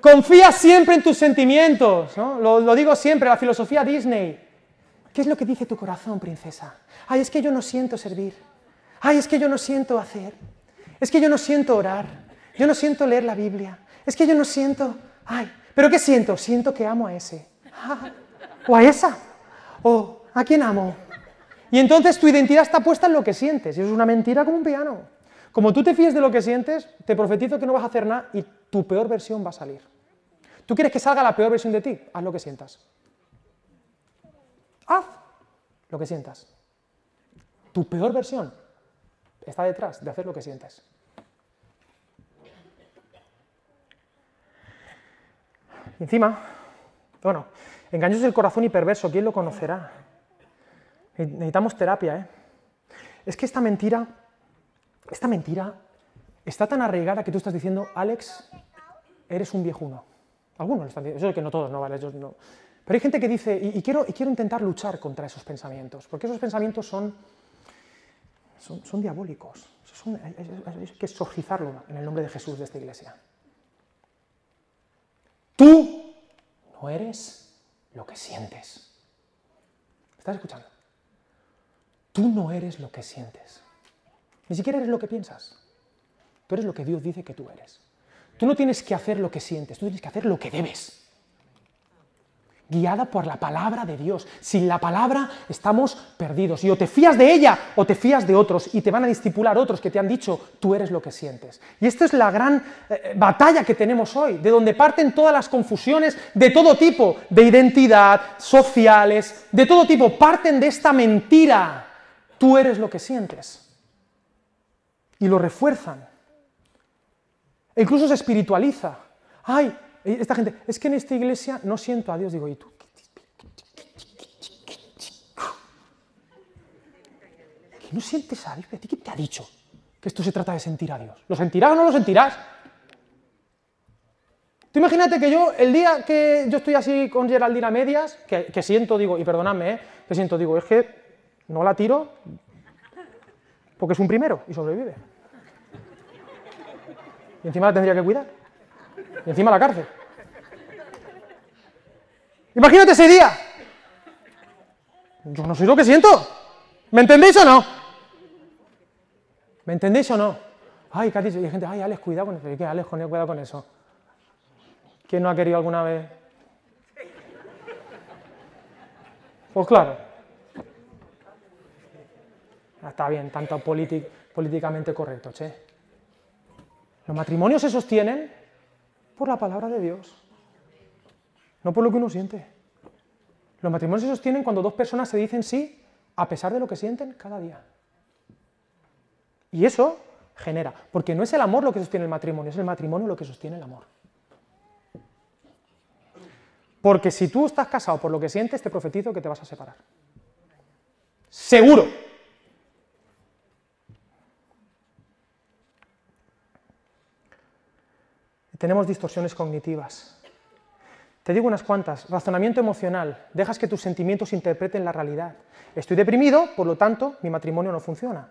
Confía siempre en tus sentimientos, ¿no? Lo, digo siempre, la filosofía Disney. ¿Qué es lo que dice tu corazón, princesa? Ay, es que yo no siento servir. Ay, es que yo no siento hacer. Es que yo no siento orar. Yo no siento leer la Biblia. Es que yo no siento... Ay, ¿pero qué siento? Siento que amo a ese. Ah, o a esa. O a quién amo. Y entonces tu identidad está puesta en lo que sientes. Y eso es una mentira como un piano. Como tú te fíes de lo que sientes, te profetizo que no vas a hacer nada y tu peor versión va a salir. ¿Tú quieres que salga la peor versión de ti? Haz lo que sientas. Haz lo que sientas. Tu peor versión está detrás de hacer lo que sientes. Encima, bueno, engaños del corazón y perverso, ¿quién lo conocerá? Necesitamos terapia, ¿eh? Es que esta mentira, esta mentira está tan arraigada que tú estás diciendo, Alex, eres un viejuno. Algunos lo están diciendo, eso es que no todos, no, vale, yo no. Pero hay gente que dice, y, quiero, intentar luchar contra esos pensamientos, porque esos pensamientos son, son, diabólicos. hay, que exorcizarlo en el nombre de Jesús de esta iglesia. Tú no eres lo que sientes. ¿Estás escuchando? Tú no eres lo que sientes. Ni siquiera eres lo que piensas. Tú eres lo que Dios dice que tú eres. Tú no tienes que hacer lo que sientes, tú tienes que hacer lo que debes guiada por la palabra de Dios. Sin la palabra estamos perdidos. Y o te fías de ella o te fías de otros y te van a discipular otros que te han dicho, tú eres lo que sientes. Y esta es la gran eh, batalla que tenemos hoy, de donde parten todas las confusiones de todo tipo, de identidad, sociales, de todo tipo, parten de esta mentira. Tú eres lo que sientes. Y lo refuerzan. E incluso se espiritualiza. Ay, esta gente, es que en esta iglesia no siento a Dios. Digo, ¿y tú? ¿Qué no sientes a Dios? ¿Quién te ha dicho que esto se trata de sentir a Dios? ¿Lo sentirás o no lo sentirás? Tú imagínate que yo, el día que yo estoy así con Geraldina medias, que, siento, digo, y perdonadme, ¿eh? que siento, digo, es que no la tiro porque es un primero y sobrevive. Encima la tendría que cuidar. Y encima la cárcel. Imagínate ese día. Yo no sé lo que siento. ¿Me entendéis o no? ¿Me entendéis o no? Ay, ¿qué? Y hay gente, ay, Alex, cuidado con eso. ¿Y qué, Alex, cuidado con eso? ¿Quién no ha querido alguna vez? Pues claro. Está bien, tanto políticamente correcto, che. Los matrimonios se sostienen por la palabra de Dios, no por lo que uno siente. Los matrimonios se sostienen cuando dos personas se dicen sí a pesar de lo que sienten cada día. Y eso genera, porque no es el amor lo que sostiene el matrimonio, es el matrimonio lo que sostiene el amor. Porque si tú estás casado por lo que sientes, te profetizo que te vas a separar. Seguro. Tenemos distorsiones cognitivas. Te digo unas cuantas. Razonamiento emocional. Dejas que tus sentimientos interpreten la realidad. Estoy deprimido, por lo tanto, mi matrimonio no funciona.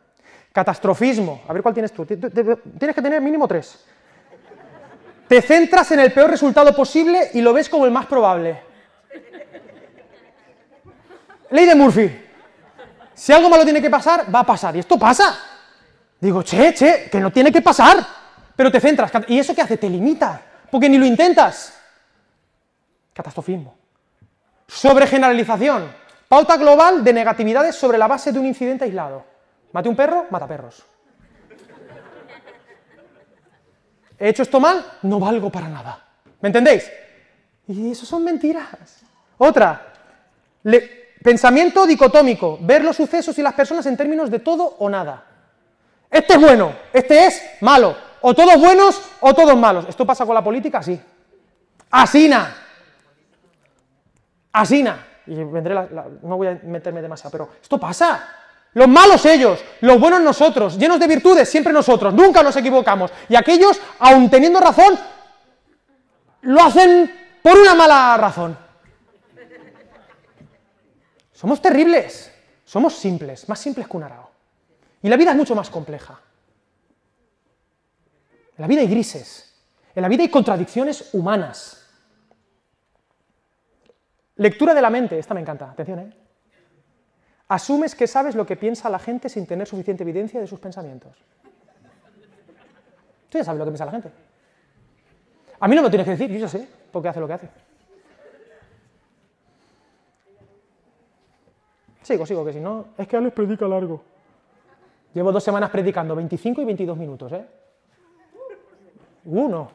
Catastrofismo. A ver cuál tienes tú. Tienes que tener mínimo tres. Te centras en el peor resultado posible y lo ves como el más probable. Ley de Murphy. Si algo malo tiene que pasar, va a pasar. Y esto pasa. Digo, che, che, que no tiene que pasar pero te centras. ¿Y eso qué hace? Te limita, porque ni lo intentas. Catastrofismo. Sobregeneralización. Pauta global de negatividades sobre la base de un incidente aislado. Mate un perro, mata perros. ¿He hecho esto mal? No valgo para nada. ¿Me entendéis? Y eso son mentiras. Otra, pensamiento dicotómico, ver los sucesos y las personas en términos de todo o nada. Este es bueno, este es malo. O todos buenos o todos malos. ¿Esto pasa con la política? Sí. Asina. Asina. Y vendré no voy a meterme demasiado, pero esto pasa. Los malos ellos, los buenos nosotros, llenos de virtudes, siempre nosotros, nunca nos equivocamos. Y aquellos, aun teniendo razón, lo hacen por una mala razón. Somos terribles, somos simples, más simples que un arao. Y la vida es mucho más compleja. En la vida hay grises. En la vida hay contradicciones humanas. Lectura de la mente, esta me encanta, atención, ¿eh? Asumes que sabes lo que piensa la gente sin tener suficiente evidencia de sus pensamientos. Tú ya sabes lo que piensa la gente. A mí no me tienes que decir, yo ya sé, porque hace lo que hace. Sigo, sigo, que si no, es que Alex predica largo. Llevo dos semanas predicando, 25 y 22 minutos, ¿eh? Uno.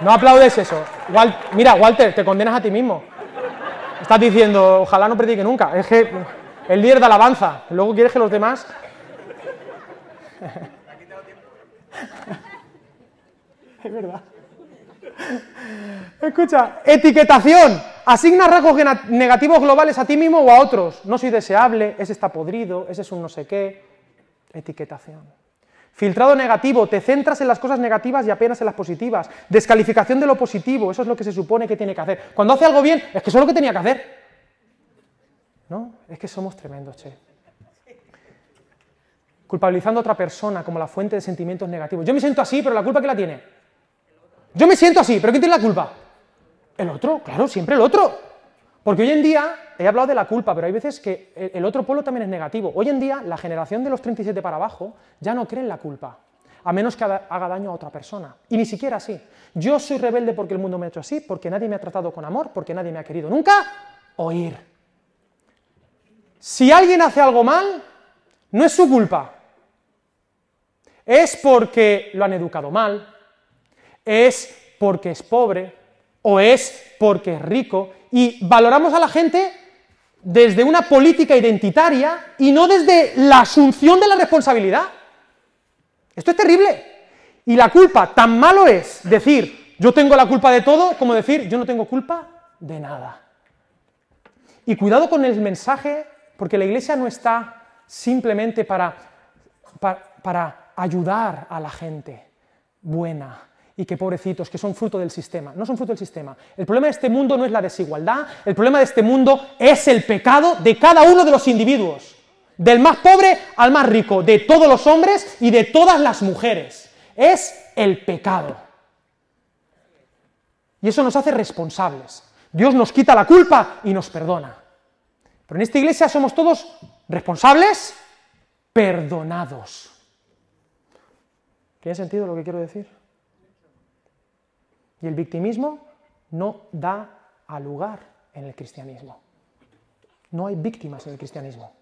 No aplaudes eso. mira, Walter, te condenas a ti mismo. Estás diciendo, ojalá no predique nunca. Es que el líder de alabanza. Luego quieres que los demás. es verdad. Escucha, etiquetación. Asigna rasgos negativos globales a ti mismo o a otros. No soy deseable, ese está podrido, ese es un no sé qué. Etiquetación. Filtrado negativo, te centras en las cosas negativas y apenas en las positivas. Descalificación de lo positivo, eso es lo que se supone que tiene que hacer. Cuando hace algo bien, es que eso es lo que tenía que hacer. ¿No? Es que somos tremendos, che. Culpabilizando a otra persona como la fuente de sentimientos negativos. Yo me siento así, pero la culpa que la tiene. Yo me siento así, pero ¿quién tiene la culpa? El otro, claro, siempre el otro. Porque hoy en día, he hablado de la culpa, pero hay veces que el otro polo también es negativo. Hoy en día, la generación de los 37 para abajo ya no cree en la culpa, a menos que haga daño a otra persona. Y ni siquiera así. Yo soy rebelde porque el mundo me ha hecho así, porque nadie me ha tratado con amor, porque nadie me ha querido nunca oír. Si alguien hace algo mal, no es su culpa. Es porque lo han educado mal, es porque es pobre, o es porque es rico, y valoramos a la gente desde una política identitaria y no desde la asunción de la responsabilidad. Esto es terrible. Y la culpa, tan malo es decir yo tengo la culpa de todo como decir yo no tengo culpa de nada. Y cuidado con el mensaje, porque la iglesia no está simplemente para, para, ayudar a la gente buena, y que pobrecitos, que son fruto del sistema. No son fruto del sistema. El problema de este mundo no es la desigualdad, el problema de este mundo es el pecado de cada uno de los individuos, del más pobre al más rico, de todos los hombres y de todas las mujeres. Es el pecado. Y eso nos hace responsables. Dios nos quita la culpa y nos perdona. Pero en esta iglesia somos todos responsables, perdonados. ¿Tiene sentido lo que quiero decir? Y el victimismo no da a lugar en el cristianismo. No hay víctimas en el cristianismo.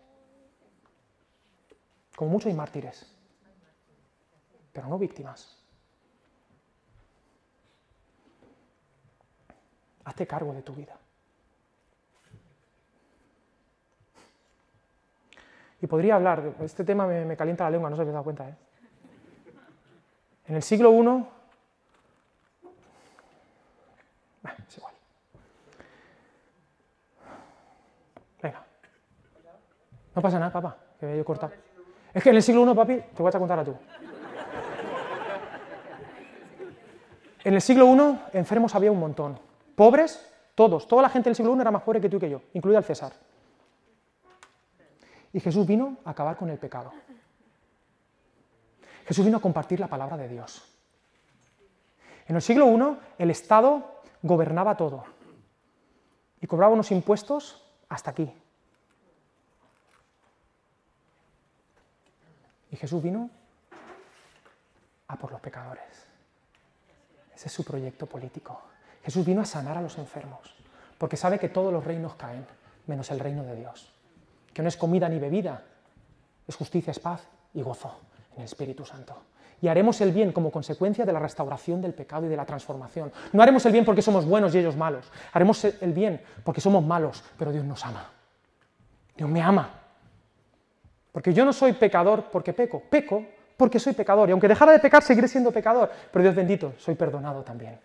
Como mucho hay mártires, pero no víctimas. Hazte cargo de tu vida. Y podría hablar, este tema me, calienta la lengua, no se habéis dado cuenta. ¿eh? En el siglo I es igual. Venga. No pasa nada, papá, que me he cortado. Es que en el siglo I, papi, te voy a contar a tú. En el siglo I, enfermos había un montón. Pobres, todos. Toda la gente del siglo I era más pobre que tú y que yo, incluido el César. Y Jesús vino a acabar con el pecado. Jesús vino a compartir la palabra de Dios. En el siglo I, el Estado gobernaba todo y cobraba unos impuestos hasta aquí. Jesús vino a por los pecadores. Ese es su proyecto político. Jesús vino a sanar a los enfermos, porque sabe que todos los reinos caen, menos el reino de Dios, que no es comida ni bebida, es justicia, es paz y gozo en el Espíritu Santo y haremos el bien como consecuencia de la restauración del pecado y de la transformación. No haremos el bien porque somos buenos y ellos malos. Haremos el bien porque somos malos, pero Dios nos ama. Dios me ama. Porque yo no soy pecador porque peco, peco porque soy pecador. Y aunque dejara de pecar, seguiré siendo pecador. Pero Dios bendito, soy perdonado también.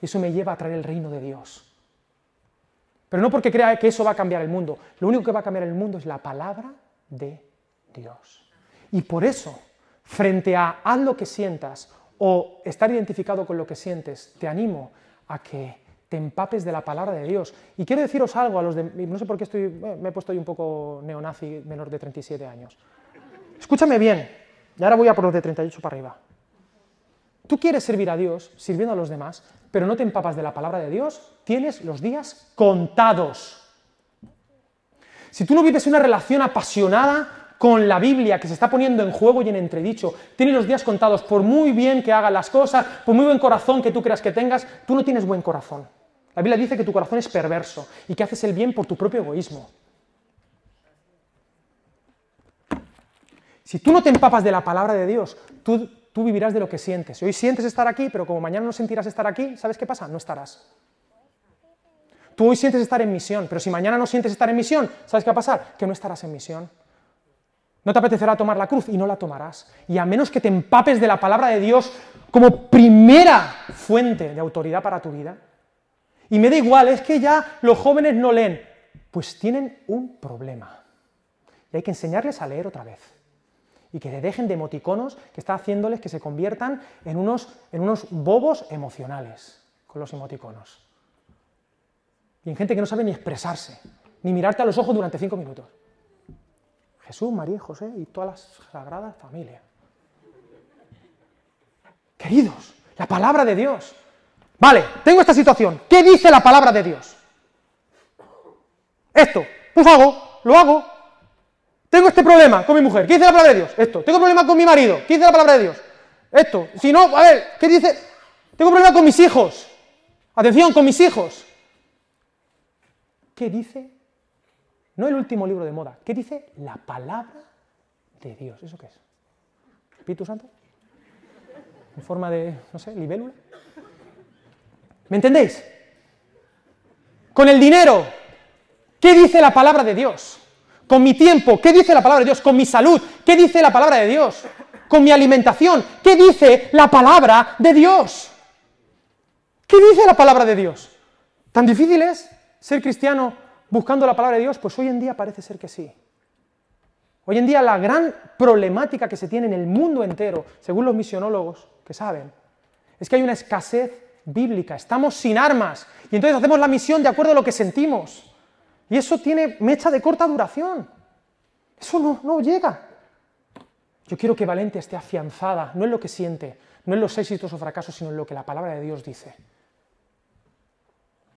Y eso me lleva a traer el reino de Dios. Pero no porque crea que eso va a cambiar el mundo. Lo único que va a cambiar el mundo es la palabra de Dios. Y por eso frente a haz lo que sientas o estar identificado con lo que sientes, te animo a que te empapes de la palabra de Dios. Y quiero deciros algo a los de... No sé por qué estoy, me he puesto ahí un poco neonazi menor de 37 años. Escúchame bien, y ahora voy a por los de 38 para arriba. tú quieres servir a Dios sirviendo a los demás, pero no te empapas de la palabra de Dios, tienes los días contados. Si tú no vives una relación apasionada con la Biblia que se está poniendo en juego y en entredicho, tienes los días contados, por muy bien que hagas las cosas, por muy buen corazón que tú creas que tengas, tú no tienes buen corazón. La Biblia dice que tu corazón es perverso y que haces el bien por tu propio egoísmo. Si tú no te empapas de la palabra de Dios, tú, tú vivirás de lo que sientes. Hoy sientes estar aquí, pero como mañana no sentirás estar aquí, ¿sabes qué pasa? No estarás. Tú hoy sientes estar en misión, pero si mañana no sientes estar en misión, ¿sabes qué va a pasar? Que no estarás en misión. No te apetecerá tomar la cruz y no la tomarás. Y a menos que te empapes de la palabra de Dios como primera fuente de autoridad para tu vida, y me da igual, es que ya los jóvenes no leen, pues tienen un problema. Y hay que enseñarles a leer otra vez. Y que te dejen de emoticonos que está haciéndoles que se conviertan en unos, en unos bobos emocionales con los emoticonos. Y en gente que no sabe ni expresarse, ni mirarte a los ojos durante cinco minutos. Jesús, María José y todas las sagradas familias. Queridos, la palabra de Dios. Vale, tengo esta situación. ¿Qué dice la palabra de Dios? Esto, pues hago, lo hago. Tengo este problema con mi mujer. ¿Qué dice la palabra de Dios? Esto. Tengo problema con mi marido. ¿Qué dice la palabra de Dios? Esto. Si no, a ver, ¿qué dice? Tengo problema con mis hijos. Atención, con mis hijos. ¿Qué dice? No el último libro de moda. ¿Qué dice? La palabra de Dios. ¿Eso qué es? ¿Espíritu Santo? ¿En forma de, no sé, libélula? ¿Me entendéis? Con el dinero, ¿qué dice la palabra de Dios? Con mi tiempo, ¿qué dice la palabra de Dios? Con mi salud, ¿qué dice la palabra de Dios? Con mi alimentación, ¿qué dice la palabra de Dios? ¿Qué dice la palabra de Dios? ¿Tan difícil es ser cristiano buscando la palabra de Dios? Pues hoy en día parece ser que sí. Hoy en día la gran problemática que se tiene en el mundo entero, según los misionólogos que saben, es que hay una escasez bíblica, estamos sin armas y entonces hacemos la misión de acuerdo a lo que sentimos. Y eso tiene mecha de corta duración. Eso no, no llega. Yo quiero que Valente esté afianzada, no en lo que siente, no en los éxitos o fracasos, sino en lo que la palabra de Dios dice.